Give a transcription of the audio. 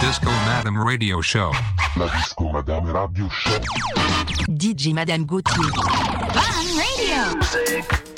Disco Madame Radio Show. La Disco Madame Radio Show. DJ Madame Gauthier. Fun Radio. Music.